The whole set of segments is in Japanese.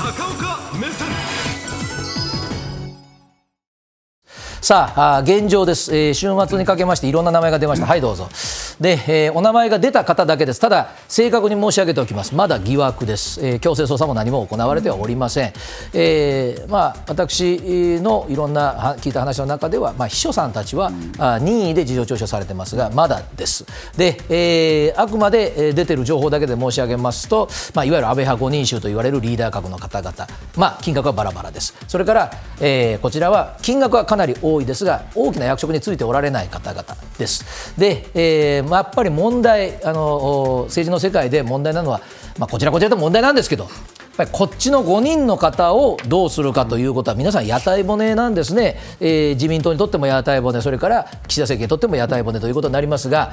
高岡目線。さああ現状です、えー週末にかけましていろんな名前が出ました、はいどうぞ。で、えーお名前が出た方だけです。ただ正確に申し上げておきます。まだ疑惑です、えー強制捜査も何も行われてはおりません、えーまあ、私のいろんなは聞いた話の中では、まあ、秘書さんたちは、あ任意で事情聴取されてますがまだです。で、えーあくまでえー出てる情報だけで申し上げますと、まあ、いわゆる安倍派五人衆と言われるリーダー格の方々、まあ、金額はバラバラです。それから、えーこちらは金額はかなり多いですが大きな役職についておられない方々ですで、えー、やっぱり問題あの政治の世界で問題なのは、まあ、こちらこちらと問題なんですけどやっぱりこっちの5人の方をどうするかということは皆さん屋台骨なんですね、えー自民党にとっても屋台骨それから岸田政権にとっても屋台骨ということになりますが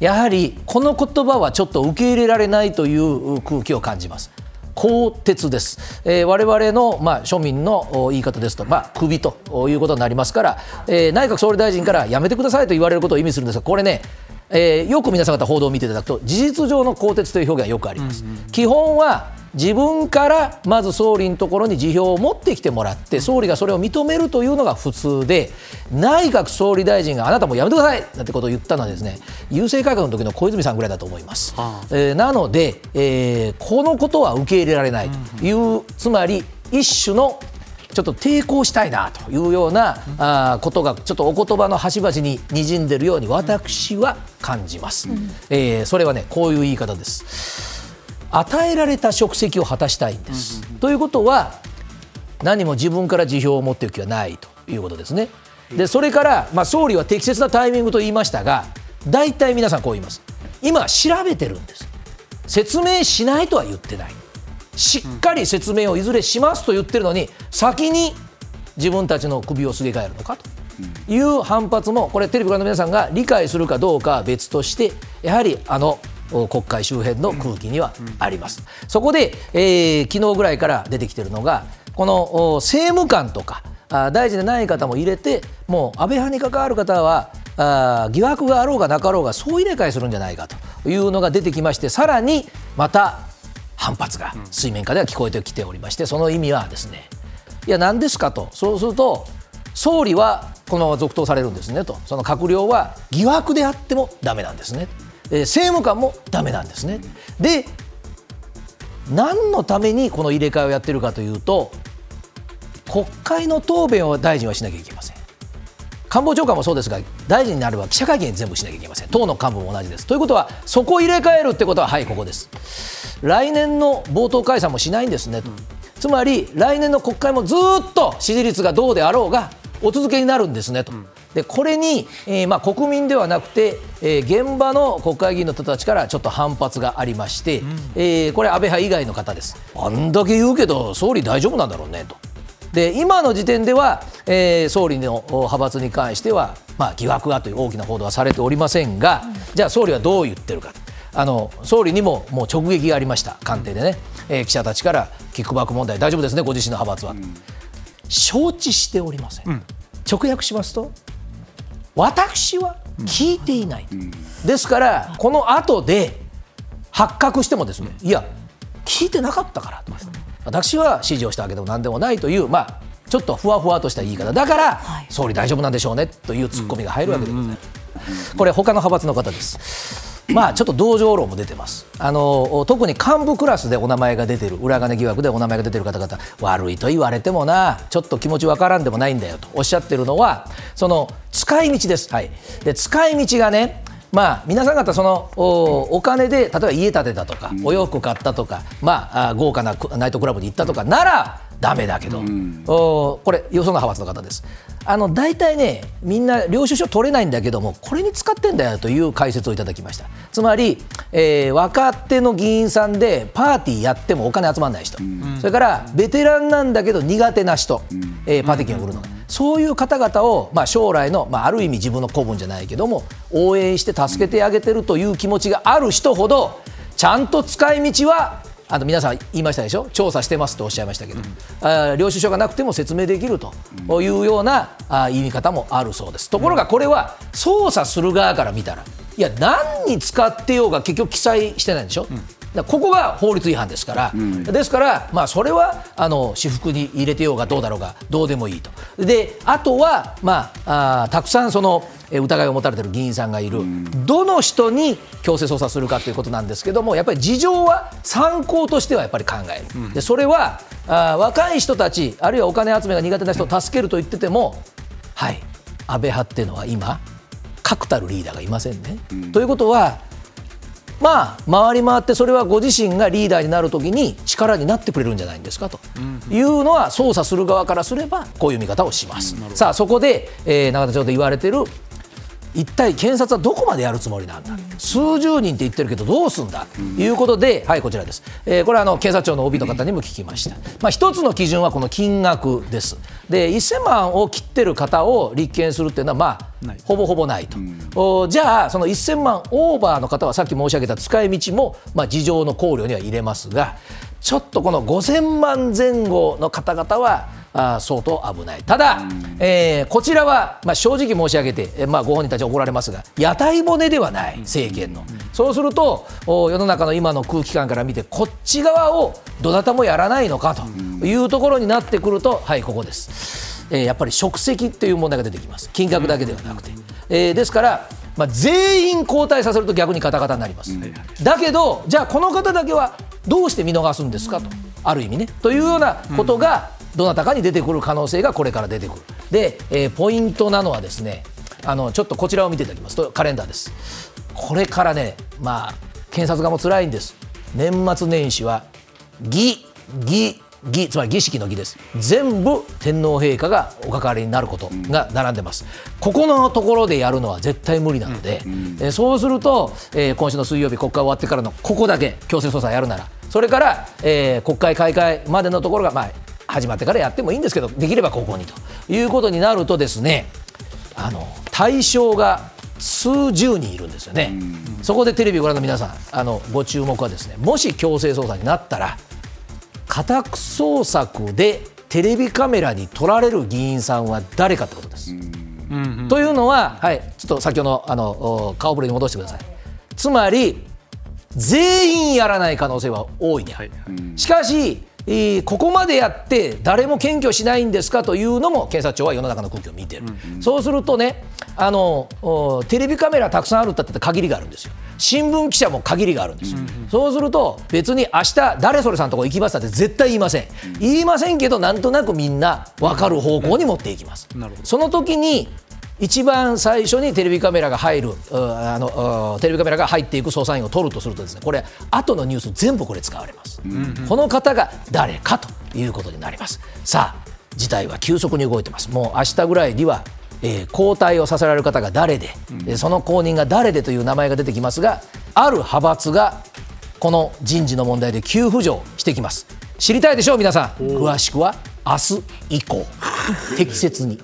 やはりこの言葉はちょっと受け入れられないという空気を感じます。鋼鉄です、えー、我々の、まあ、庶民のお言い方ですと、まあ、首ということになりますから、えー内閣総理大臣からやめてくださいと言われることを意味するんですがこれねえーよく皆さん方報道を見ていただくと事実上の更迭という表現はよくあります、基本は自分からまず総理のところに辞表を持ってきてもらって総理がそれを認めるというのが普通で内閣総理大臣があなたもうやめてくださいなんてことを言ったのはですね郵政改革の時の小泉さんぐらいだと思います、えーなので、えーこのことは受け入れられないという、つまり一種のちょっと抵抗したいなというようなあーことがちょっとお言葉の端々に滲んでるように私は感じます、えーそれはねこういう言い方です与えられた職責を果たしたいんです、ということは何も自分から辞表を持っていく気はないということですね。でそれから、まあ、総理は適切なタイミングと言いましたが大体皆さんこう言います。今調べてるんです。説明しないとは言ってない。しっかり説明をいずれしますと言ってるのに先に自分たちの首をすげ替えるのかと。いう反発もこれテレビご覧の皆さんが理解するかどうかは別としてやはりあのお国会周辺の空気にはあります。そこで、えー昨日ぐらいから出てきてるのがこのお政務官とかあ大臣でない方も入れてもう安倍派に関わる方はあ疑惑があろうがなかろうが総入れ替えするんじゃないかというのが出てきましてさらにまた反発が水面下では聞こえてきておりましてその意味はですねいや何ですかと。そうすると総理はこのまま続投されるんですねと。その閣僚は疑惑であってもダメなんですね、えー政務官もダメなんですね。で何のためにこの入れ替えをやってるかというと国会の答弁を大臣はしなきゃいけません。官房長官もそうですが大臣になれば記者会見全部しなきゃいけません。党の幹部も同じです。ということはそこを入れ替えるってことははいここです。来年の冒頭解散もしないんですね。と、つまり来年の国会もずっと支持率がどうであろうがお続けになるんですねと。でこれに、えーまあ、国民ではなくて、えー現場の国会議員の人たちからちょっと反発がありまして、えーこれ、安倍派以外の方です。あんだけ言うけど、総理大丈夫なんだろうねと。で今の時点では、えー総理のお派閥に関しては、まあ、疑惑がという大きな報道はされておりませんが、じゃあ総理はどう言ってるか。あの総理にももう直撃がありました官邸でね、えー記者たちからキックバック問題大丈夫ですねご自身の派閥は、承知しておりません、直訳しますと私は聞いていない、ですからこの後で発覚してもですねいや聞いてなかったからと私は指示をしたわけでも何でもないというまあちょっとふわふわとした言い方。だから、総理大丈夫なんでしょうねというツッコミが入るわけでございます、これ他の派閥の方ですまあちょっと同情論も出てます。あの特に幹部クラスでお名前が出てる裏金疑惑でお名前が出てる方々悪いと言われてもなちょっと気持ちわからんでもないんだよとおっしゃってるのはその使い道です、はい、で使い道がねまあ、皆さん方そのおお金で例えば家建てたとか、お洋服買ったとか、まあ、豪華なナイトクラブに行ったとかならダメだけど、おこれよその派閥の方です。あの大体ねみんな領収書取れないんだけどもこれに使ってんだよという解説をいただきました。つまり、えー若手の議員さんでパーティーやってもお金集まらない人、それからベテランなんだけど苦手な人、えーパーティー券を売るの。が、そういう方々を、まあ、将来の、まあ、ある意味自分の子分じゃないけども応援して助けてあげてるという気持ちがある人ほどちゃんと使い道はあの皆さん言いましたでしょ？調査してますとおっしゃいましたけど、あー領収書がなくても説明できるというようなあー言い方もあるそうです。ところがこれは捜査する側から見たらいや何に使ってようが結局記載してないんでしょ、ここが法律違反ですから、うん、ですから、まあ、それはあの私服に入れてようがどうだろうがどうでもいいと、であとは、まあ、あたくさんその疑いを持たれている議員さんがいる、うん、どの人に強制捜査するかということなんですけども、やっぱり事情は参考としてはやっぱり考える、うん、でそれはあ若い人たち、あるいはお金集めが苦手な人を助けると言ってても、はい、安倍派っていうのは今、確たるリーダーがいませんね。ということは、まあ、回り回ってそれはご自身がリーダーになるときに力になってくれるんじゃないんですかと。いうのは捜査する側からすればこういう見方をします。さあそこで、えー、永田町で言われてる一体検察はどこまでやるつもりなんだ、数十人って言ってるけどどうすんだ？ということで、はい、こちらです、えー、これはあの検察庁の OB の方にも聞きました、まあ、一つの基準はこの金額です、で1000万を切ってる方を立件するっていうのは、まあ、ほぼほぼないと、うん、じゃあ、その1000万オーバーの方はさっき申し上げた使い道も、まあ、事情の考慮には入れますが、ちょっとこの5000万前後の方々は、あ相当危ない、ただ、えー、こちらは、まあ、正直申し上げて、えまあ、ご本人たち怒られますが、屋台骨ではない、政権の、そうすると、世の中の今の空気感から見て、こっち側をどなたもやらないのかというところになってくると、はい、ここです、えー、やっぱり職責っていう問題が出てきます、金額だけではなくて。えー、ですからまあ、全員交代させると逆にカタカタになります、だけど、じゃあこの方だけはどうして見逃すんですかと、ある意味ね。というようなことが、どなたかに出てくる可能性がこれから出てくる。で、えー、ポイントなのはですねあのちょっとこちらを見ていただきますとカレンダーです。これからね、まあ、検察側も辛いんです。年末年始は義、義、儀つまり儀式の儀です。全部天皇陛下がお関わりになることが並んでます、ここのところでやるのは絶対無理なので、えそうすると、えー、今週の水曜日国会終わってからのここだけ強制捜査やるならそれから、えー、国会開会までのところが、まあ、始まってからやってもいいんですけどできればここにと。いうことになるとですねあの対象が数十人いるんですよね、そこでテレビをご覧の皆さんあのご注目はですねもし強制捜査になったら家宅捜索でテレビカメラに撮られる議員さんは誰かってことです。というのは、はい、ちょっと先ほどのあの顔ぶれに戻してください。つまり全員やらない可能性は大いにある。しかしここまでやって誰も検挙しないんですかというのも検察庁は世の中の空気を見てる、うんうん、そうするとねあのテレビカメラたくさんあるって限りがあるんですよ新聞記者も限りがあるんですよ、うんうん、そうすると別に明日誰それさんとこ行きますって絶対言いません、うん、言いませんけどなんとなくみんな分かる方向に持っていきます、うん、その時に一番最初にテレビカメラが入るあのテレビカメラが入っていく捜査員を取るとするとですねこれ後のニュース全部これ使われます、うんうん、この方が誰かということになります。さあ事態は急速に動いてます。もう明日ぐらいにはえー、交代をさせられる方が誰で、うん、その後任が誰でという名前が出てきますがある派閥がこの人事の問題で急浮上してきます。知りたいでしょう皆さん。詳しくは明日以降。適切に